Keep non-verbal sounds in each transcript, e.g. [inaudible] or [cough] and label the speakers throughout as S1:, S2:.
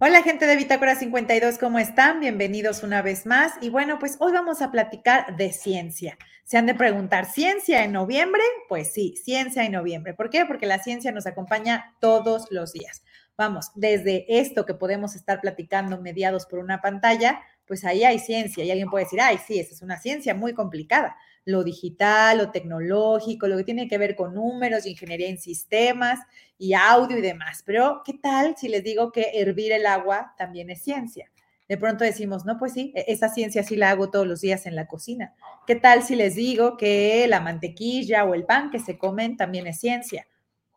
S1: Hola gente de Bitácora 52, ¿cómo están? Bienvenidos una vez más. Y bueno, pues hoy vamos a platicar de ciencia. Se han de preguntar, ¿ciencia en noviembre? Pues sí, ciencia en noviembre. ¿Por qué? Porque la ciencia nos acompaña todos los días. Vamos, desde esto que podemos estar platicando mediados por una pantalla, pues ahí hay ciencia y alguien puede decir, ay, sí, esa es una ciencia muy complicada. Lo digital, lo tecnológico, lo que tiene que ver con números, ingeniería en sistemas y audio y demás. Pero, ¿qué tal si les digo que hervir el agua también es ciencia? De pronto decimos, no, pues sí, e-, esa ciencia sí la hago todos los días en la cocina. ¿Qué tal si les digo que la mantequilla o el pan que se comen también es ciencia?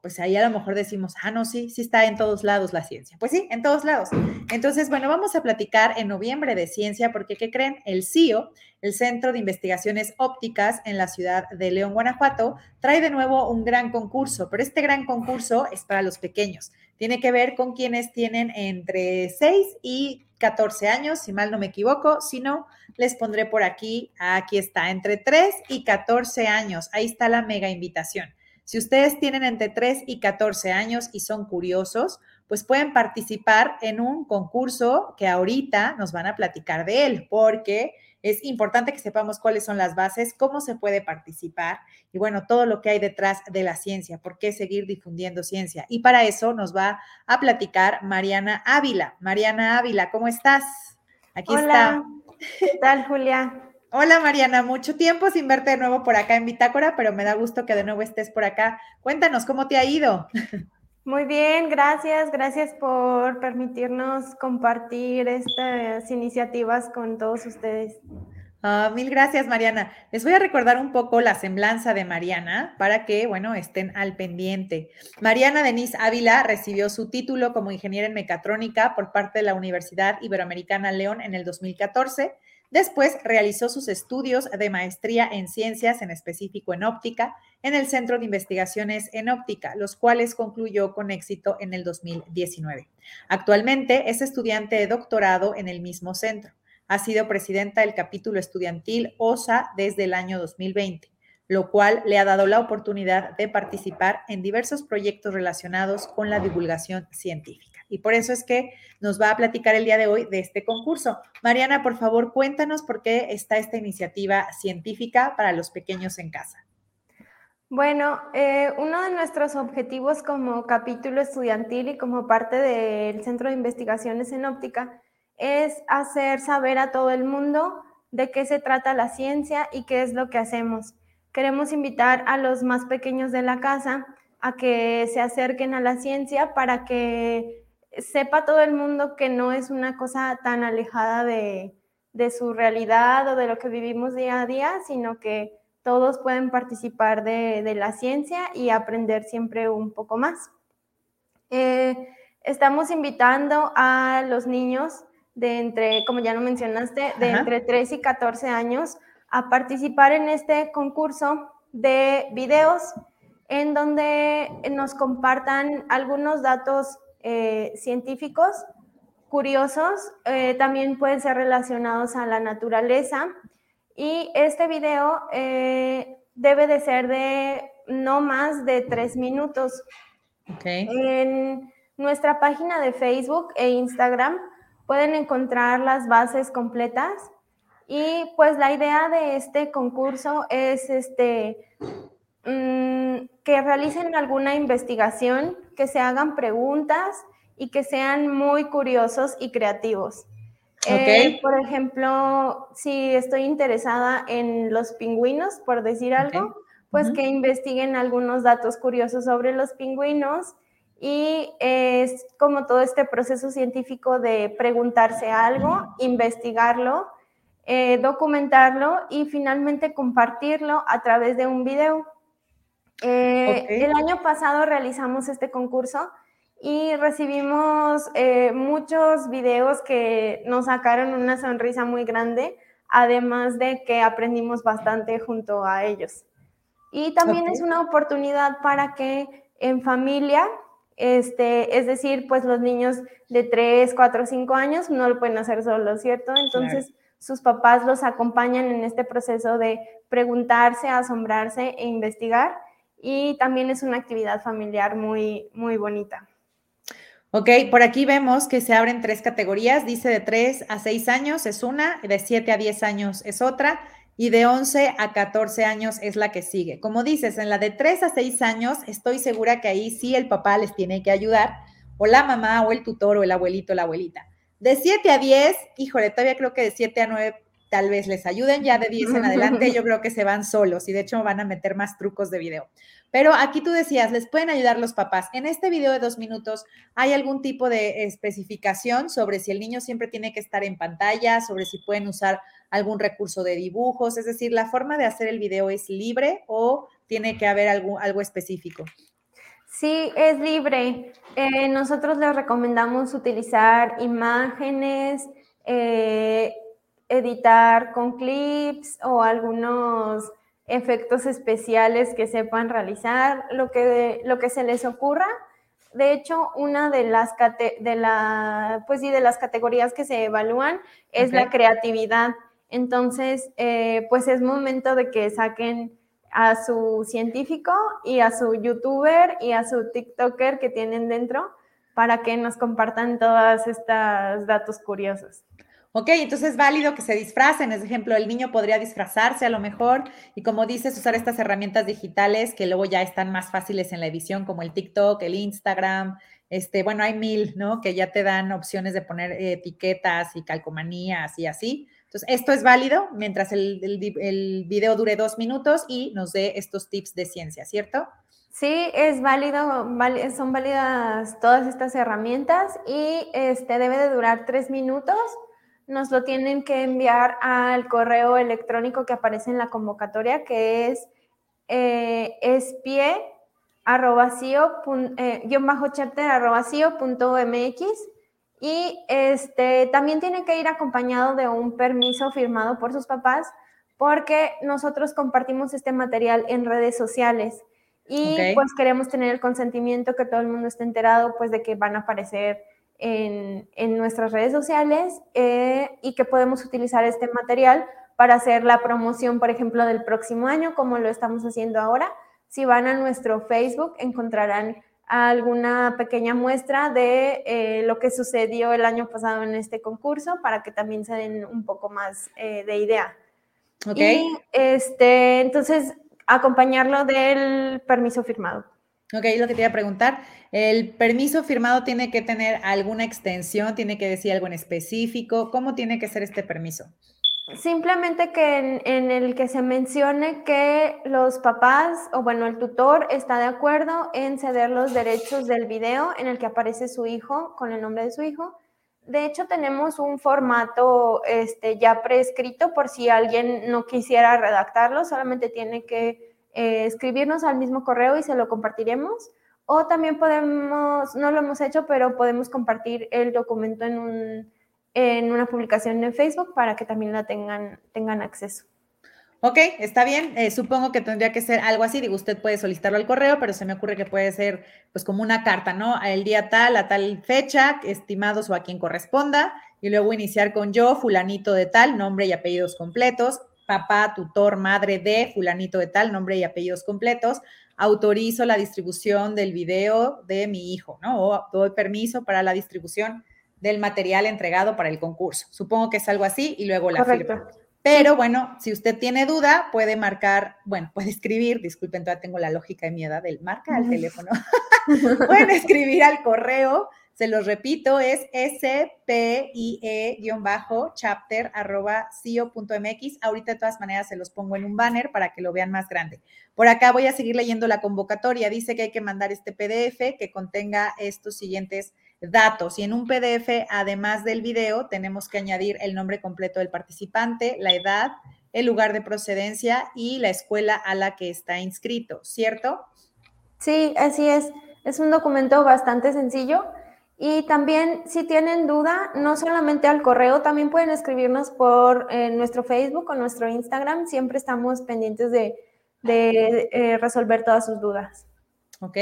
S1: Pues ahí a lo mejor decimos, ah, no, sí, sí está en todos lados la ciencia. Pues sí, en todos lados. Entonces, bueno, vamos a platicar en noviembre de ciencia, porque, ¿qué creen? El CIO, el Centro de Investigaciones Ópticas en la ciudad de León, Guanajuato, trae de nuevo un gran concurso, pero este gran concurso es para los pequeños. Tiene que ver con quienes tienen entre 6 y 14 años, si mal no me equivoco. Si no, les pondré por aquí, aquí está, entre 3 y 14 años. Ahí está la mega invitación. Si ustedes tienen entre 3 y 14 años y son curiosos, pues pueden participar en un concurso que ahorita nos van a platicar de él, porque es importante que sepamos cuáles son las bases, cómo se puede participar y bueno, todo lo que hay detrás de la ciencia, por qué seguir difundiendo ciencia. Y para eso nos va a platicar Mariana Ávila. Mariana Ávila, ¿cómo estás?
S2: Aquí Hola. está. ¿Qué tal, Julia?
S1: Hola Mariana, mucho tiempo sin verte de nuevo por acá en Bitácora, pero me da gusto que de nuevo estés por acá. Cuéntanos, ¿cómo te ha ido?
S2: Muy bien, gracias, gracias por permitirnos compartir estas iniciativas con todos ustedes.
S1: Ah, mil gracias, Mariana. Les voy a recordar un poco la semblanza de Mariana para que, bueno, estén al pendiente. Mariana Denise Ávila recibió su título como ingeniera en mecatrónica por parte de la Universidad Iberoamericana León en el 2014 Después realizó sus estudios de maestría en ciencias, en específico en óptica, en el Centro de Investigaciones en Óptica, los cuales concluyó con éxito en el 2019. Actualmente es estudiante de doctorado en el mismo centro. Ha sido presidenta del capítulo estudiantil OSA desde el año 2020 lo cual le ha dado la oportunidad de participar en diversos proyectos relacionados con la divulgación científica y por eso es que nos va a platicar el día de hoy de este concurso. Mariana, por favor, cuéntanos por qué está esta iniciativa científica para los pequeños en casa.
S2: Bueno, eh, uno de nuestros objetivos como capítulo estudiantil y como parte del Centro de Investigaciones en Óptica es hacer saber a todo el mundo de qué se trata la ciencia y qué es lo que hacemos. Queremos invitar a los más pequeños de la casa a que se acerquen a la ciencia para que sepa todo el mundo que no es una cosa tan alejada de, su realidad o de lo que vivimos día a día, sino que todos pueden participar de, la ciencia y aprender siempre un poco más. Eh, estamos invitando a los niños de entre, como ya lo mencionaste, de entre 3 y 14 años a participar en este concurso de videos en donde nos compartan algunos datos eh, científicos curiosos, eh, también pueden ser relacionados a la naturaleza. Y este video eh, debe de ser de no más de tres minutos. En nuestra página de Facebook e Instagram pueden encontrar las bases completas. Y pues la idea de este concurso es este, mm, que realicen alguna investigación que se hagan preguntas y que sean muy curiosos y creativos. Eh, por ejemplo, si estoy interesada en los pingüinos, por decir algo, pues que investiguen algunos datos curiosos sobre los pingüinos y es como todo este proceso científico de preguntarse algo, investigarlo, eh, documentarlo y finalmente compartirlo a través de un video. Eh, el año pasado realizamos este concurso y recibimos eh, muchos videos que nos sacaron una sonrisa muy grande, además de que aprendimos bastante junto a ellos. Y también es una oportunidad para que en familia, este, es decir, pues los niños de 3, 4, 5 años no lo pueden hacer solos, ¿cierto? Entonces sus papás los acompañan en este proceso de preguntarse, asombrarse e investigar y también es una actividad familiar muy, muy bonita.
S1: Ok, por aquí vemos que se abren tres categorías. Dice de 3 a 6 años es una, de 7 a 10 años es otra y de 11 a 14 años es la que sigue. Como dices, en la de 3 a 6 años estoy segura que ahí sí el papá les tiene que ayudar, o la mamá, o el tutor, o el abuelito, o la abuelita. De 7 a 10, híjole, todavía creo que de 7 a 9 tal vez les ayuden, ya de 10 en adelante yo creo que se van solos y de hecho van a meter más trucos de video. Pero aquí tú decías, les pueden ayudar los papás. En este video de dos minutos, ¿hay algún tipo de especificación sobre si el niño siempre tiene que estar en pantalla, sobre si pueden usar algún recurso de dibujos? Es decir, ¿la forma de hacer el video es libre o tiene que haber algo, algo específico?
S2: Sí, es libre. Eh, nosotros les recomendamos utilizar imágenes, eh, editar con clips o algunos efectos especiales que sepan realizar, lo que, lo que se les ocurra. De hecho, una de las, de la, pues sí, de las categorías que se evalúan es la creatividad. Entonces, eh, pues es momento de que saquen a su científico y a su youtuber y a su TikToker que tienen dentro para que nos compartan todos estos datos curiosos.
S1: Ok, entonces es válido que se disfracen. Es ejemplo, el niño podría disfrazarse a lo mejor y como dices, usar estas herramientas digitales que luego ya están más fáciles en la edición, como el TikTok, el Instagram. Este, bueno, hay mil, ¿no? Que ya te dan opciones de poner etiquetas y calcomanías y así. Entonces, esto es válido mientras el, el video dure dos minutos y nos dé estos tips de ciencia, ¿cierto?
S2: Sí, es válido, son válidas todas estas herramientas y este debe de durar tres minutos nos lo tienen que enviar al correo electrónico que aparece en la convocatoria, que es eh, espie eh, bajo chapter y este también tiene que ir acompañado de un permiso firmado por sus papás porque nosotros compartimos este material en redes sociales. Y pues queremos tener el consentimiento que todo el mundo esté enterado pues de que van a aparecer en, nuestras redes sociales eh, y que podemos utilizar este material para hacer la promoción, por ejemplo, del próximo año, como lo estamos haciendo ahora. Si van a nuestro Facebook, encontrarán alguna pequeña muestra de eh, lo que sucedió el año pasado en este concurso para que también se den un poco más eh, de idea.
S1: Ok.
S2: Y este, entonces, acompañarlo del permiso firmado.
S1: Ok, lo que te iba a preguntar, ¿el permiso firmado tiene que tener alguna extensión? ¿Tiene que decir algo en específico? ¿Cómo tiene que ser este permiso?
S2: Simplemente que en, el que se mencione que los papás o bueno, el tutor está de acuerdo en ceder los derechos del video en el que aparece su hijo con el nombre de su hijo. De hecho, tenemos un formato este, ya prescrito por si alguien no quisiera redactarlo, solamente tiene que eh, escribirnos al mismo correo y se lo compartiremos. O también podemos, no lo hemos hecho, pero podemos compartir el documento en, un, en una publicación en Facebook para que también la tengan, tengan acceso.
S1: Ok, está bien. Eh, supongo que tendría que ser algo así. Digo, usted puede solicitarlo al correo, pero se me ocurre que puede ser pues como una carta, ¿no? El día tal, a tal fecha, estimados o a quien corresponda, y luego iniciar con yo, fulanito de tal, nombre y apellidos completos, papá, tutor, madre de fulanito de tal, nombre y apellidos completos, autorizo la distribución del video de mi hijo, ¿no? O doy permiso para la distribución del material entregado para el concurso. Supongo que es algo así y luego la firma. Pero bueno, si usted tiene duda, puede marcar, bueno, puede escribir, disculpen, todavía tengo la lógica de mi edad del marca al teléfono. [laughs] Pueden escribir al correo se los repito, es spie-chapter Ahorita de todas maneras se los pongo en un banner para que lo vean más grande. Por acá voy a seguir leyendo la convocatoria. Dice que hay que mandar este PDF que contenga estos siguientes datos. Y en un PDF, además del video, tenemos que añadir el nombre completo del participante, la edad, el lugar de procedencia y la escuela a la que está inscrito, ¿cierto?
S2: Sí, así es. Es un documento bastante sencillo y también, si tienen duda, no solamente al correo, también pueden escribirnos por eh, nuestro Facebook o nuestro Instagram. Siempre estamos pendientes de, eh, resolver todas sus dudas.
S1: Ok.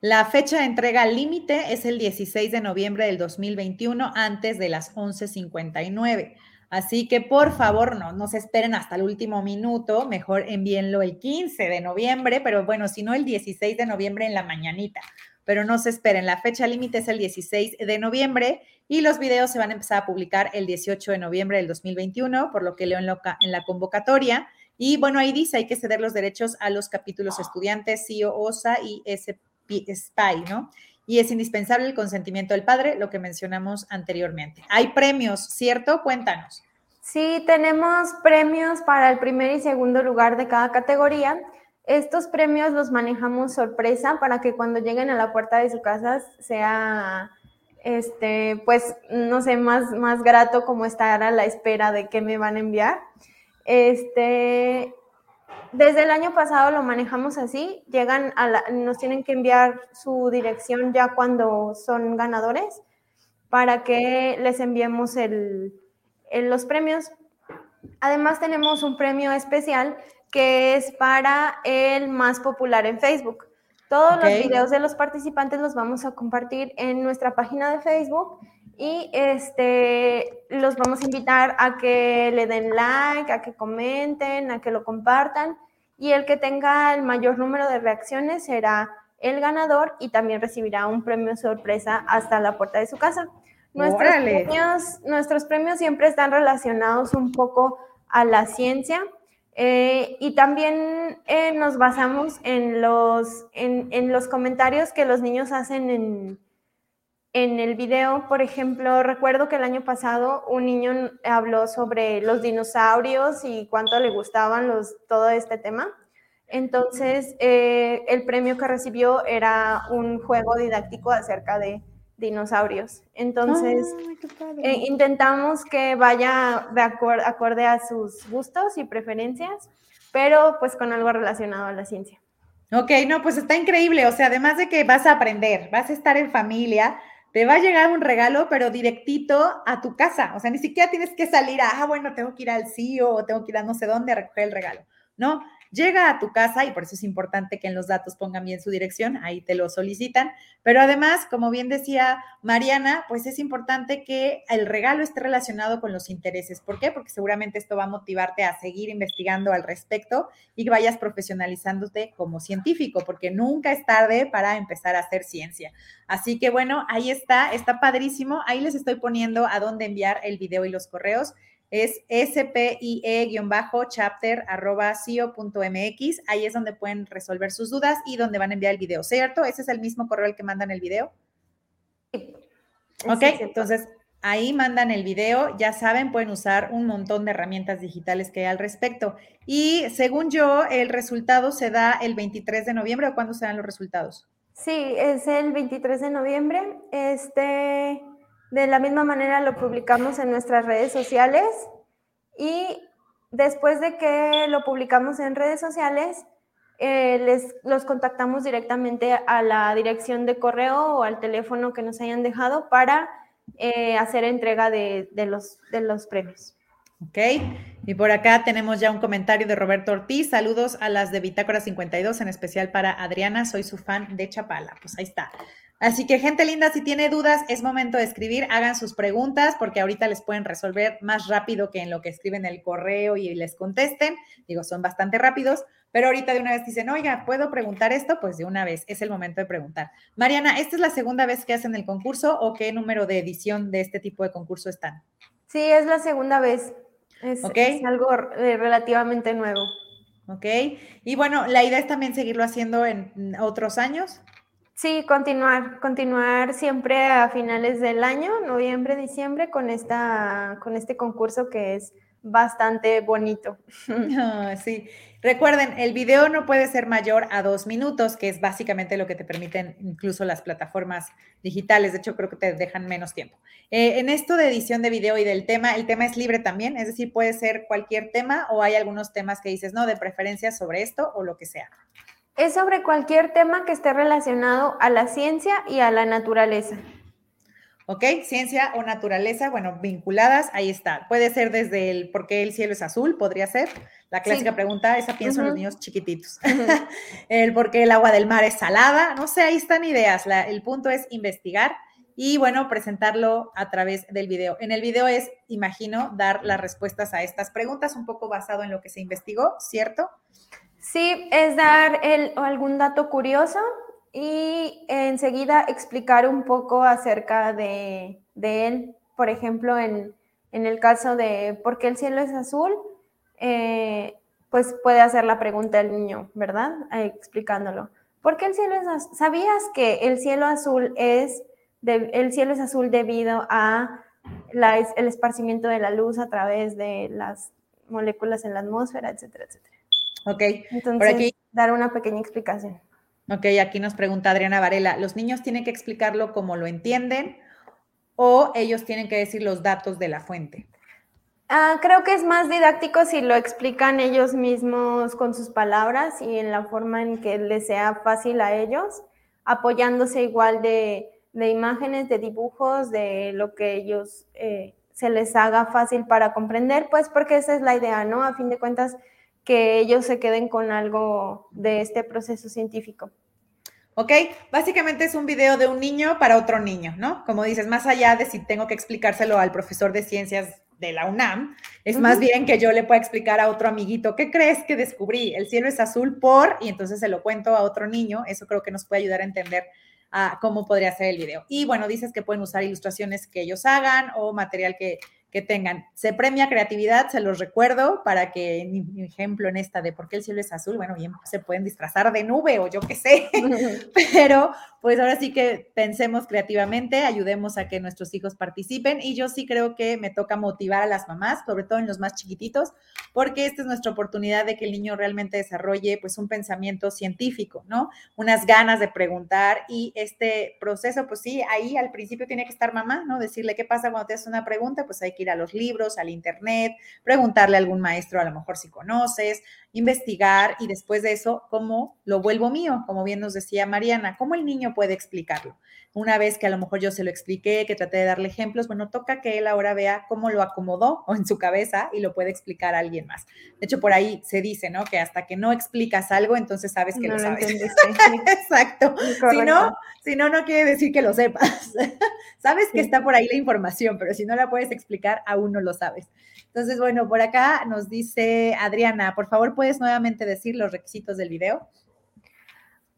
S1: La fecha de entrega límite es el 16 de noviembre del 2021 antes de las 11.59. Así que por favor no, no se esperen hasta el último minuto, mejor envíenlo el 15 de noviembre, pero bueno, si no el 16 de noviembre en la mañanita pero no se esperen. La fecha límite es el 16 de noviembre y los videos se van a empezar a publicar el 18 de noviembre del 2021, por lo que leo en, la convocatoria. Y bueno, ahí dice, hay que ceder los derechos a los capítulos estudiantes, CIO, OSA y SPY, ¿no? Y es indispensable el consentimiento del padre, lo que mencionamos anteriormente. Hay premios, ¿cierto? Cuéntanos.
S2: Sí, tenemos premios para el primer y segundo lugar de cada categoría. Estos premios los manejamos sorpresa para que cuando lleguen a la puerta de su casa sea, este, pues, no sé, más, más grato como estar a la espera de qué me van a enviar. Este, desde el año pasado lo manejamos así, llegan a la, nos tienen que enviar su dirección ya cuando son ganadores para que les enviemos el, los premios. Además tenemos un premio especial que es para el más popular en Facebook. Todos los videos de los participantes los vamos a compartir en nuestra página de Facebook y este, los vamos a invitar a que le den like, a que comenten, a que lo compartan y el que tenga el mayor número de reacciones será el ganador y también recibirá un premio sorpresa hasta la puerta de su casa. Nuestros premios, nuestros premios siempre están relacionados un poco a la ciencia eh, y también eh, nos basamos en los, en, los comentarios que los niños hacen en, en el video, por ejemplo, recuerdo que el año pasado un niño habló sobre los dinosaurios y cuánto le gustaban los, todo este tema. Entonces, eh, el premio que recibió era un juego didáctico acerca de dinosaurios. Entonces, eh, intentamos que vaya de acorde a sus gustos y preferencias, pero pues con algo relacionado a la ciencia.
S1: Ok, no, pues está increíble. O sea, además de que vas a aprender, vas a estar en familia, te va a llegar un regalo, pero directito a tu casa. O sea, ni siquiera tienes que salir a, ah, bueno, tengo que ir al CIO o tengo que ir a no sé dónde a recoger el regalo. No, llega a tu casa y por eso es importante que en los datos pongan bien su dirección, ahí te lo solicitan. Pero además, como bien decía Mariana, pues es importante que el regalo esté relacionado con los intereses. ¿Por qué? Porque seguramente esto va a motivarte a seguir investigando al respecto y vayas profesionalizándote como científico, porque nunca es tarde para empezar a hacer ciencia. Así que bueno, ahí está, está padrísimo. Ahí les estoy poniendo a dónde enviar el video y los correos es spie-chapter.cio.mx. Ahí es donde pueden resolver sus dudas y donde van a enviar el video, ¿cierto? ¿Ese es el mismo correo al que mandan el video? Sí. Ok, entonces ahí mandan el video, ya saben, pueden usar un montón de herramientas digitales que hay al respecto. Y según yo, el resultado se da el 23 de noviembre o cuándo se dan los resultados?
S2: Sí, es el 23 de noviembre. Este, de la misma manera lo publicamos en nuestras redes sociales y después de que lo publicamos en redes sociales, eh, les, los contactamos directamente a la dirección de correo o al teléfono que nos hayan dejado para eh, hacer entrega de, los, de los premios.
S1: Ok, y por acá tenemos ya un comentario de Roberto Ortiz. Saludos a las de Bitácora 52, en especial para Adriana. Soy su fan de Chapala. Pues ahí está. Así que gente linda, si tiene dudas, es momento de escribir, hagan sus preguntas porque ahorita les pueden resolver más rápido que en lo que escriben el correo y les contesten. Digo, son bastante rápidos, pero ahorita de una vez dicen, oiga, ¿puedo preguntar esto? Pues de una vez, es el momento de preguntar. Mariana, ¿esta es la segunda vez que hacen el concurso o qué número de edición de este tipo de concurso están?
S2: Sí, es la segunda vez. Es, es algo eh, relativamente nuevo.
S1: Ok, y bueno, la idea es también seguirlo haciendo en otros años.
S2: Sí, continuar, continuar siempre a finales del año, noviembre, diciembre, con, esta, con este concurso que es bastante bonito. [laughs]
S1: Ah, sí, recuerden, el video no puede ser mayor a dos minutos, que es básicamente lo que te permiten incluso las plataformas digitales. De hecho, creo que te dejan menos tiempo. Eh, en esto de edición de video y del tema, el tema es libre también, es decir, puede ser cualquier tema o hay algunos temas que dices, no, de preferencia sobre esto o lo que sea.
S2: Es sobre cualquier tema que esté relacionado a la ciencia y a la naturaleza.
S1: ¿Ok? Ciencia o naturaleza, bueno, vinculadas, ahí está. Puede ser desde el por qué el cielo es azul, podría ser. La clásica pregunta, esa pienso en los niños chiquititos. [laughs] el por qué el agua del mar es salada, no sé, ahí están ideas. el punto es investigar y, bueno, presentarlo a través del video. En el video es, imagino, dar las respuestas a estas preguntas, un poco basado en lo que se investigó, ¿cierto?
S2: Sí, es dar el, algún dato curioso y enseguida explicar un poco acerca de, él. Por ejemplo, en, el caso de por qué el cielo es azul, eh, pues puede hacer la pregunta el niño, ¿verdad? explicándolo. ¿Por qué el cielo es azul? ¿Sabías que el cielo azul es, el cielo es azul debido a el esparcimiento de la luz a través de las moléculas en la atmósfera, etcétera, etcétera?
S1: Ok.
S2: Entonces, Por aquí, dar una pequeña explicación.
S1: Ok, aquí nos pregunta Adriana Varela, ¿los niños tienen que explicarlo como lo entienden o ellos tienen que decir los datos de la fuente?
S2: Ah, creo que es más didáctico si lo explican ellos mismos con sus palabras y en la forma en que les sea fácil a ellos, apoyándose igual de, imágenes, de dibujos, de lo que ellos eh, se les haga fácil para comprender, pues porque esa es la idea, ¿no? A fin de cuentas, que ellos se queden con algo de este proceso científico.
S1: ¿Ok? Básicamente es un video de un niño para otro niño, ¿no? Como dices, más allá de si tengo que explicárselo al profesor de ciencias de la UNAM, es más bien que yo le pueda explicar a otro amiguito, ¿qué crees que descubrí? El cielo es azul por, y entonces se lo cuento a otro niño, eso creo que nos puede ayudar a entender a cómo podría ser el video. Y bueno, dices que pueden usar ilustraciones que ellos hagan o material que que tengan. Se premia creatividad, se los recuerdo, para que, mi ejemplo en esta de por qué el cielo es azul, bueno, bien, se pueden disfrazar de nube o yo qué sé, [laughs] pero pues ahora sí que pensemos creativamente, ayudemos a que nuestros hijos participen y yo sí creo que me toca motivar a las mamás, sobre todo en los más chiquititos, porque esta es nuestra oportunidad de que el niño realmente desarrolle pues un pensamiento científico, ¿no? Unas ganas de preguntar y este proceso, pues sí, ahí al principio tiene que estar mamá, ¿no? Decirle qué pasa cuando te haces una pregunta, pues hay que a los libros, al internet, preguntarle a algún maestro, a lo mejor si conoces, investigar y después de eso, ¿cómo lo vuelvo mío? Como bien nos decía Mariana, ¿cómo el niño puede explicarlo? Una vez que a lo mejor yo se lo expliqué, que traté de darle ejemplos, bueno, toca que él ahora vea cómo lo acomodó o [laughs] en su cabeza y lo puede explicar a alguien más. De hecho, por ahí se dice, ¿no? Que hasta que no explicas algo, entonces sabes que lo, sabes. [laughs] Exacto. Si no, si no, no quiere decir que lo sepas. [laughs] sabes que está por ahí la información, pero si no la puedes explicar, aún no lo sabes. Entonces, bueno, por acá nos dice Adriana, por favor, ¿puedes nuevamente decir los requisitos del video?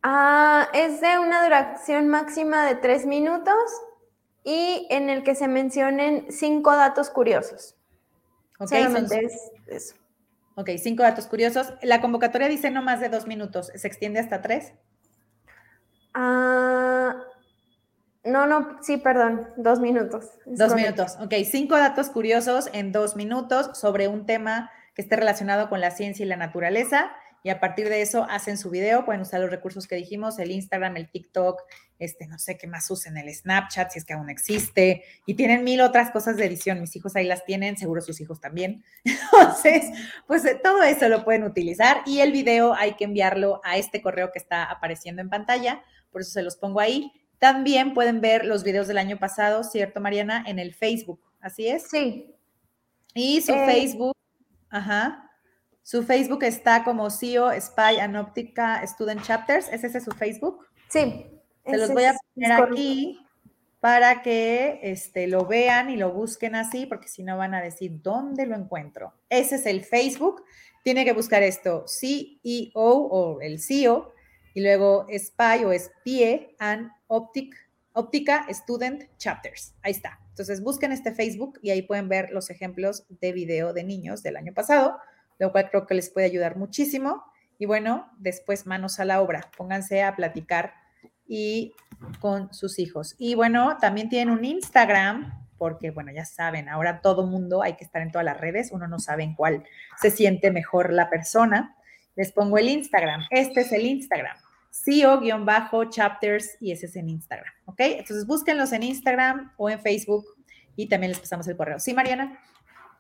S2: Ah, es de una duración máxima de tres minutos y en el que se mencionen cinco datos curiosos.
S1: Ok, eso. Ok, cinco datos curiosos. La convocatoria dice no más de dos minutos. ¿Se extiende hasta tres?
S2: Ah, no, no, sí, perdón, dos minutos.
S1: Dos minutos. Ok, cinco datos curiosos en dos minutos sobre un tema que esté relacionado con la ciencia y la naturaleza y a partir de eso hacen su video, pueden usar los recursos que dijimos, el Instagram, el TikTok, este, no sé qué más usen, el Snapchat, si es que aún existe, y tienen mil otras cosas de edición, mis hijos ahí las tienen, seguro sus hijos también. [laughs] Entonces, pues eh, todo eso lo pueden utilizar y el video hay que enviarlo a este correo que está apareciendo en pantalla, por eso se los pongo ahí. También pueden ver los videos del año pasado, ¿cierto, Mariana? En el Facebook, ¿así es?
S2: Sí.
S1: Y su eh, Facebook, ajá. Su Facebook está como CEO Spy and Optica Student Chapters. ¿Es ese su Facebook?
S2: Sí.
S1: Se los voy a poner aquí para que este, lo vean y lo busquen así, porque si no van a decir dónde lo encuentro. Ese es el Facebook. Tiene que buscar esto, CEO o el CEO, y luego Spy o Spie and Optic, Optica Student Chapters. Ahí está. Entonces busquen este Facebook y ahí pueden ver los ejemplos de video de niños del año pasado lo cual creo que les puede ayudar muchísimo. Y bueno, después manos a la obra, pónganse a platicar y con sus hijos. Y bueno, también tienen un Instagram, porque bueno, ya saben, ahora todo mundo hay que estar en todas las redes, uno no sabe en cuál se siente mejor la persona. Les pongo el Instagram. Este es el Instagram. CEO-chapters y ese es en Instagram, ¿ok? Entonces búsquenlos en Instagram o en Facebook y también les pasamos el correo. ¿Sí, Mariana?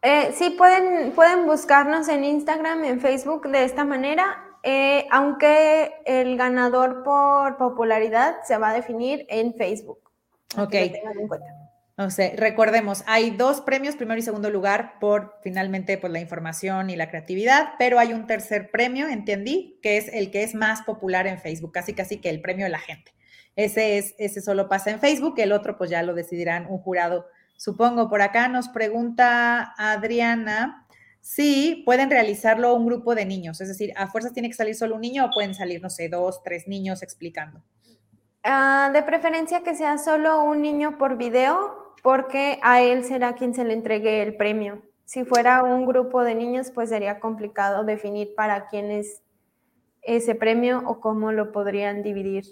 S2: Eh, sí, pueden, pueden buscarnos en Instagram, en Facebook de esta manera, eh, aunque el ganador por popularidad se va a definir en Facebook.
S1: Ok. O sea, recordemos, hay dos premios, primero y segundo lugar, por finalmente por la información y la creatividad, pero hay un tercer premio, entendí, que es el que es más popular en Facebook, casi casi que el premio de la gente. Ese es, ese solo pasa en Facebook, el otro pues ya lo decidirán un jurado Supongo, por acá nos pregunta Adriana si pueden realizarlo un grupo de niños, es decir, a fuerzas tiene que salir solo un niño o pueden salir, no sé, dos, tres niños explicando.
S2: Ah, de preferencia que sea solo un niño por video, porque a él será quien se le entregue el premio. Si fuera un grupo de niños, pues sería complicado definir para quién es ese premio o cómo lo podrían dividir.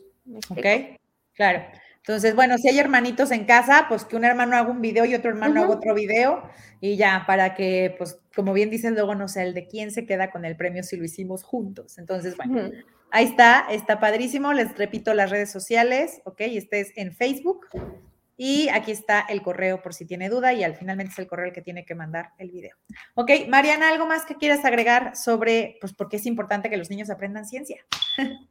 S1: Ok, claro. Entonces, bueno, si hay hermanitos en casa, pues que un hermano haga un video y otro hermano haga otro video y ya, para que, pues, como bien dicen luego, no sé, el de quién se queda con el premio si lo hicimos juntos. Entonces, bueno, ahí está, está padrísimo. Les repito las redes sociales, ¿ok? Este es en Facebook y aquí está el correo por si tiene duda y al finalmente es el correo el que tiene que mandar el video. Ok, Mariana, ¿algo más que quieras agregar sobre, pues, por qué es importante que los niños aprendan ciencia? [laughs]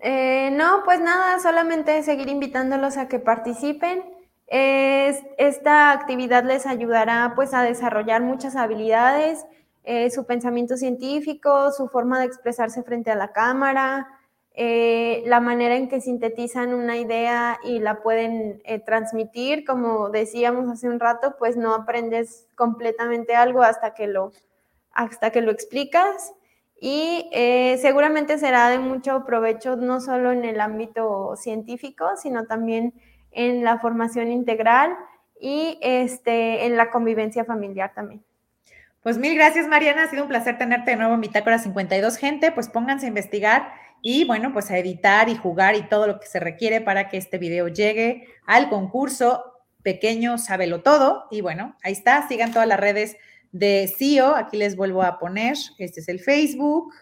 S2: Eh, no, pues nada, solamente seguir invitándolos a que participen. esta actividad les ayudará pues a desarrollar muchas habilidades, eh, su pensamiento científico, su forma de expresarse frente a la cámara, eh, la manera en que sintetizan una idea y la pueden transmitir. Como decíamos hace un rato, pues no aprendes completamente algo hasta que lo, hasta que lo explicas y eh, seguramente será de mucho provecho no solo en el ámbito científico, sino también en la formación integral y este, en la convivencia familiar también.
S1: Pues mil gracias, Mariana. Ha sido un placer tenerte de nuevo en Bitácora 52. Gente, pues pónganse a investigar y bueno, pues a editar y jugar y todo lo que se requiere para que este video llegue al concurso pequeño, sábelo todo. Y bueno, ahí está. Sigan todas las redes de CEO. Aquí les vuelvo a poner, este es el Facebook,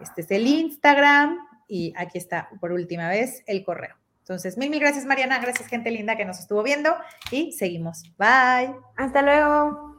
S1: este es el Instagram y aquí está por última vez el correo. Entonces, mil, mil gracias Mariana, gracias gente linda que nos estuvo viendo y seguimos. Bye.
S2: Hasta luego.